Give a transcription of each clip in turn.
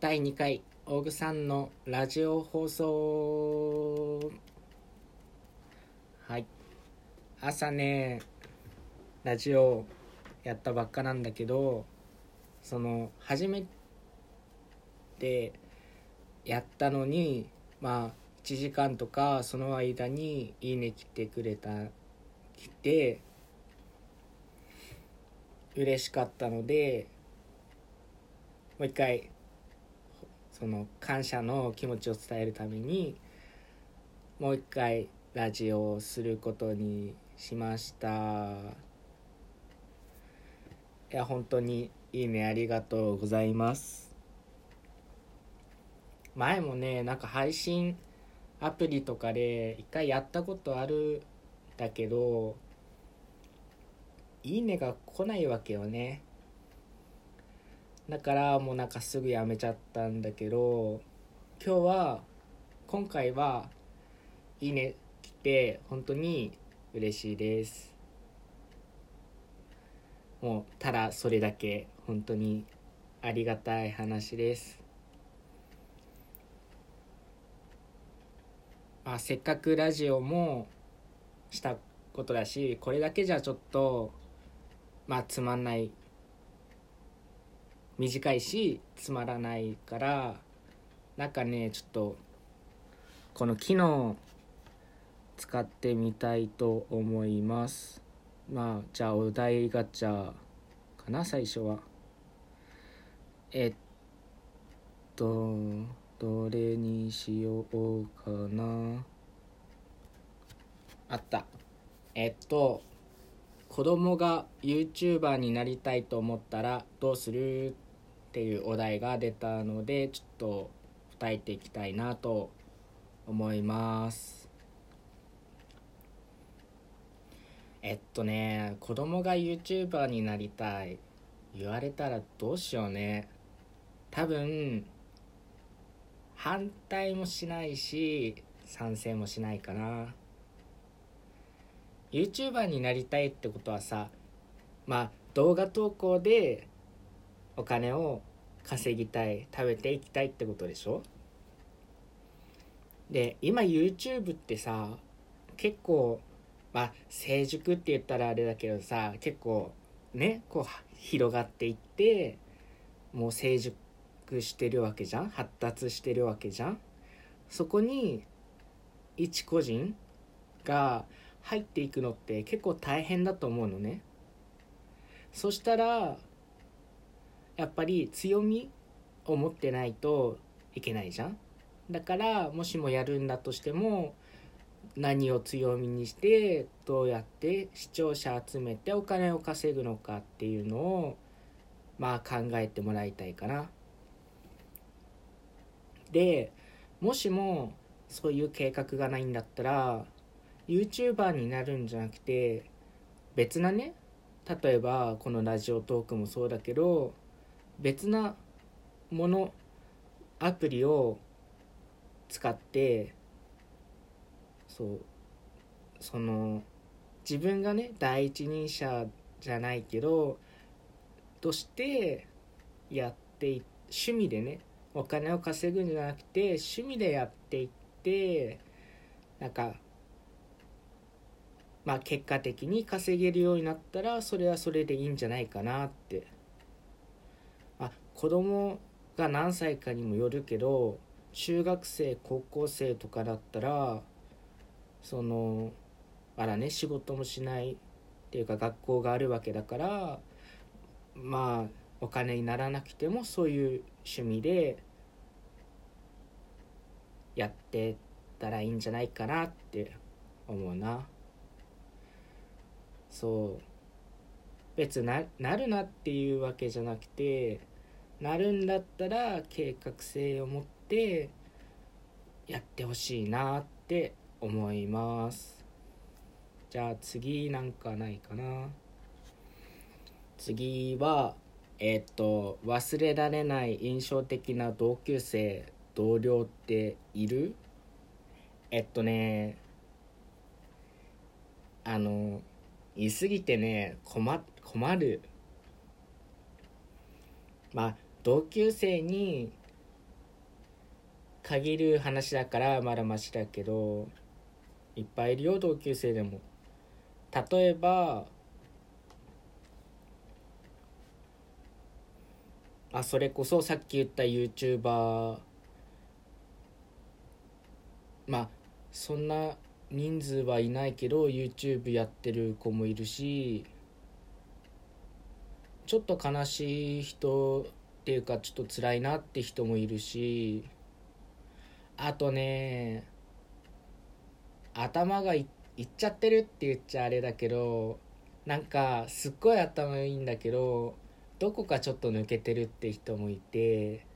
第2回大具さんのラジオ放送。はい。朝ねラジオやったばっかなんだけどその初めてやったのにまあ1時間とかその間に「いいね」来てくれた来て嬉しかったのでもう一回その感謝の気持ちを伝えるためにもう一回ラジオをすることにしました。いや本当にいいねありがとうございます。前もねなんか配信アプリとかで一回やったことあるんだけどいいねが来ないわけよね。だからもうなんかすぐやめちゃったんだけど今日は今回はいいね来て本当に嬉しいです。もうただそれだけ本当にありがたい話です。あせっかくラジオもしたことだしこれだけじゃちょっとまあつまんない短いしつまらないからなんかねちょっとこの機能使ってみたいと思います。まあじゃあお題ガチャかな最初は。えっとどれにしようかな。あった。えっと子供が YouTuber になりたいと思ったらどうする？っていうお題が出たのでちょっと答えていきたいなと思います。えっとね子供が YouTuber になりたい。言われたらどうしようね。多分反対もしないし賛成もしないかな。YouTuber になりたいってことはさまあ動画投稿でお金を稼ぎたい食べていきたいってことでしょ？で今 YouTube ってさ結構まあ成熟って言ったらあれだけどさ結構ねこう広がっていってもう成熟してるわけじゃん？発達してるわけじゃん？そこに一個人が入っていくのって結構大変だと思うのね。そしたらやっぱり強みを持ってないといけないじゃん。だからもしもやるんだとしても何を強みにしてどうやって視聴者集めてお金を稼ぐのかっていうのをまあ考えてもらいたいかな。でもしもそういう計画がないんだったら YouTuber になるんじゃなくて別なね例えばこのラジオトークもそうだけど別なものアプリを使ってそうその自分がね第一人者じゃないけどとしてやって趣味でねお金を稼ぐんじゃなくて趣味でやっていってなんかまあ結果的に稼げるようになったらそれはそれでいいんじゃないかなって子供が何歳かにもよるけど中学生高校生とかだったらそのあらね仕事もしないっていうか学校があるわけだからまあお金にならなくてもそういう趣味でやってたらいいんじゃないかなって思うな。そう。別ななるなっていうわけじゃなくてなるんだったら計画性を持ってやってほしいなって思います。じゃあ次なんかないかな。次はえっ、と忘れられない印象的な同級生同僚っている？えっとねあの言い過ぎてね困困る。まあ同級生に限る話だからまだマシだけどいっぱいいるよ同級生でも。例えばあそれこそさっき言った YouTuber まあそんな人数はいないけど YouTube やってる子もいるしちょっと悲しい人っていうかちょっと辛いなって人もいるしあとね頭がいいっちゃってるって言っちゃあれだけどなんかすっごい頭いいんだけどどこかちょっと抜けてるって人もいて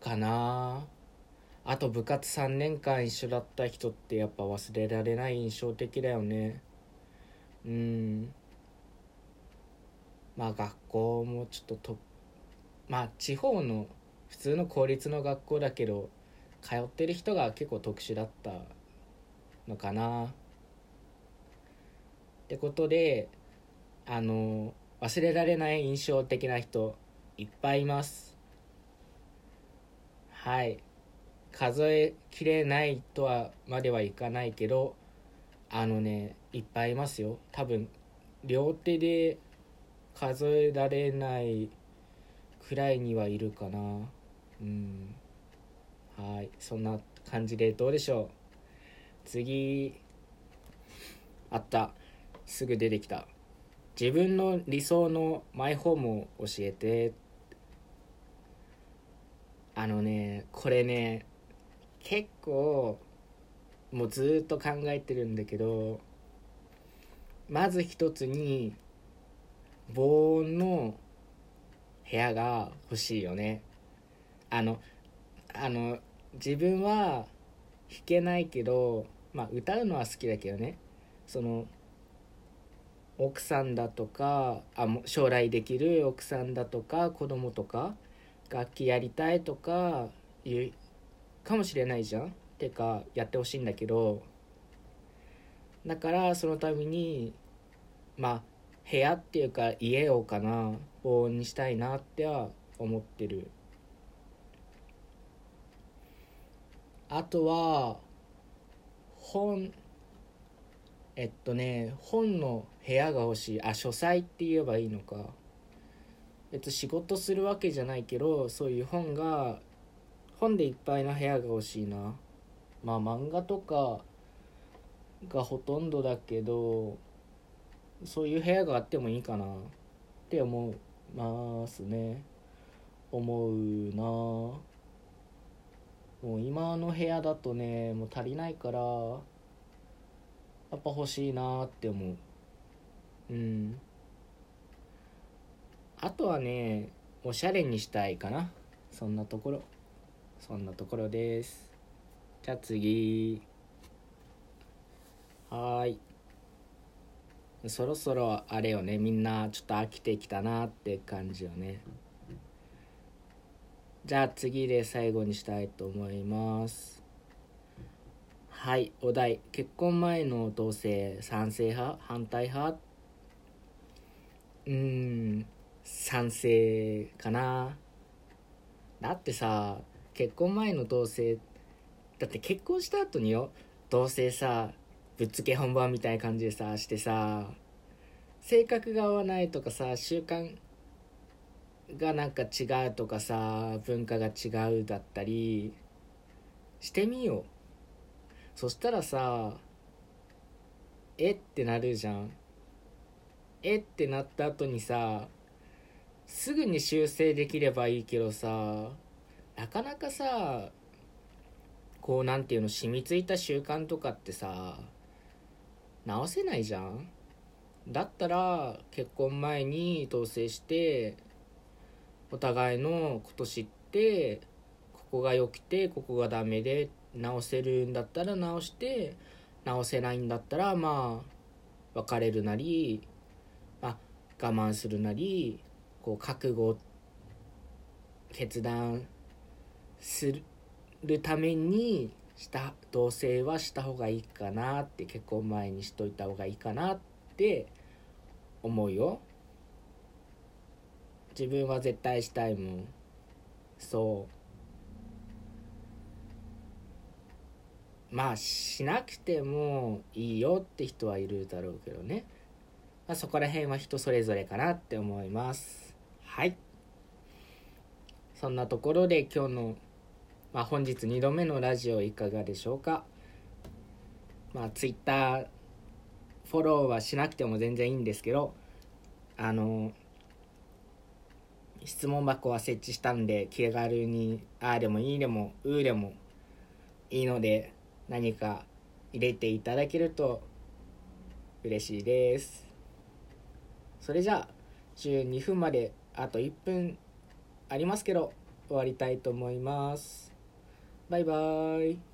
かな。あと部活3年間一緒だった人ってやっぱ忘れられない印象的だよね。うん。まあ学校もちょっととまあ地方の普通の公立の学校だけど通ってる人が結構特殊だったのかな。ってことであの忘れられない印象的な人いっぱいいます。はい。数えきれないとはまではいかないけどあのねいっぱいいますよ。多分両手で数えられないくらいにはいるかな。うん。はい。そんな感じでどうでしょう。次。あった。すぐ出てきた。自分の理想のマイホームを教えて。あのねこれね結構もうずっと考えてるんだけどまず一つに防音の部屋が欲しいよね。あのあの自分は弾けないけどまあ歌うのは好きだけどね。その奥さんだとかあ将来できる奥さんだとか子供とか楽器やりたいとかいうかもしれないじゃん。てかやってほしいんだけど。だからそのためにまあ部屋っていうか家をかな防音にしたいなっては思ってる。あとは本えっとね本の部屋が欲しい。あ書斎って言えばいいのか。別に仕事するわけじゃないけどそういう本が本でいっぱいな部屋が欲しいな。まあ漫画とかがほとんどだけどそういう部屋があってもいいかなって思いますね。思うな。もう今の部屋だとねもう足りないからやっぱ欲しいなって思う。うん。あとはねおしゃれにしたいかな。そんなところ。そんなところです。じゃあ次。はーい。そろそろあれよね。みんなちょっと飽きてきたなって感じよね。じゃあ次で最後にしたいと思います。はいお題。結婚前の同棲賛成派？反対派？うーん賛成かな。だってさ結婚前の同棲だって結婚した後によ同棲さぶっつけ本番みたいな感じでさしてさ性格が合わないとかさ習慣がなんか違うとかさ文化が違うだったりしてみよう。そしたらさえってなるじゃん。えってなった後にさすぐに修正できればいいけどさなかなかさこうなんていうの染みついた習慣とかってさ直せないじゃん。だったら結婚前に同棲してお互いのこと知ってここが良くてここがダメで直せるんだったら直して直せないんだったらまあ別れるなり、まあ、我慢するなりこう覚悟決断するためにした同棲はした方がいいかなって結婚前にしといた方がいいかなって思うよ。自分は絶対したいもん。そう。まあしなくてもいいよって人はいるだろうけどね、まあ、そこら辺は人それぞれかなって思います。はい。そんなところで今日のまあ、本日2度目のラジオいかがでしょうか。まあ Twitter フォローはしなくても全然いいんですけどあの質問箱は設置したんで気軽に「ああでもいいでもうーでもいいので何か入れていただけると嬉しいです。それじゃあ12分まであと1分ありますけど終わりたいと思います。バイバーイ。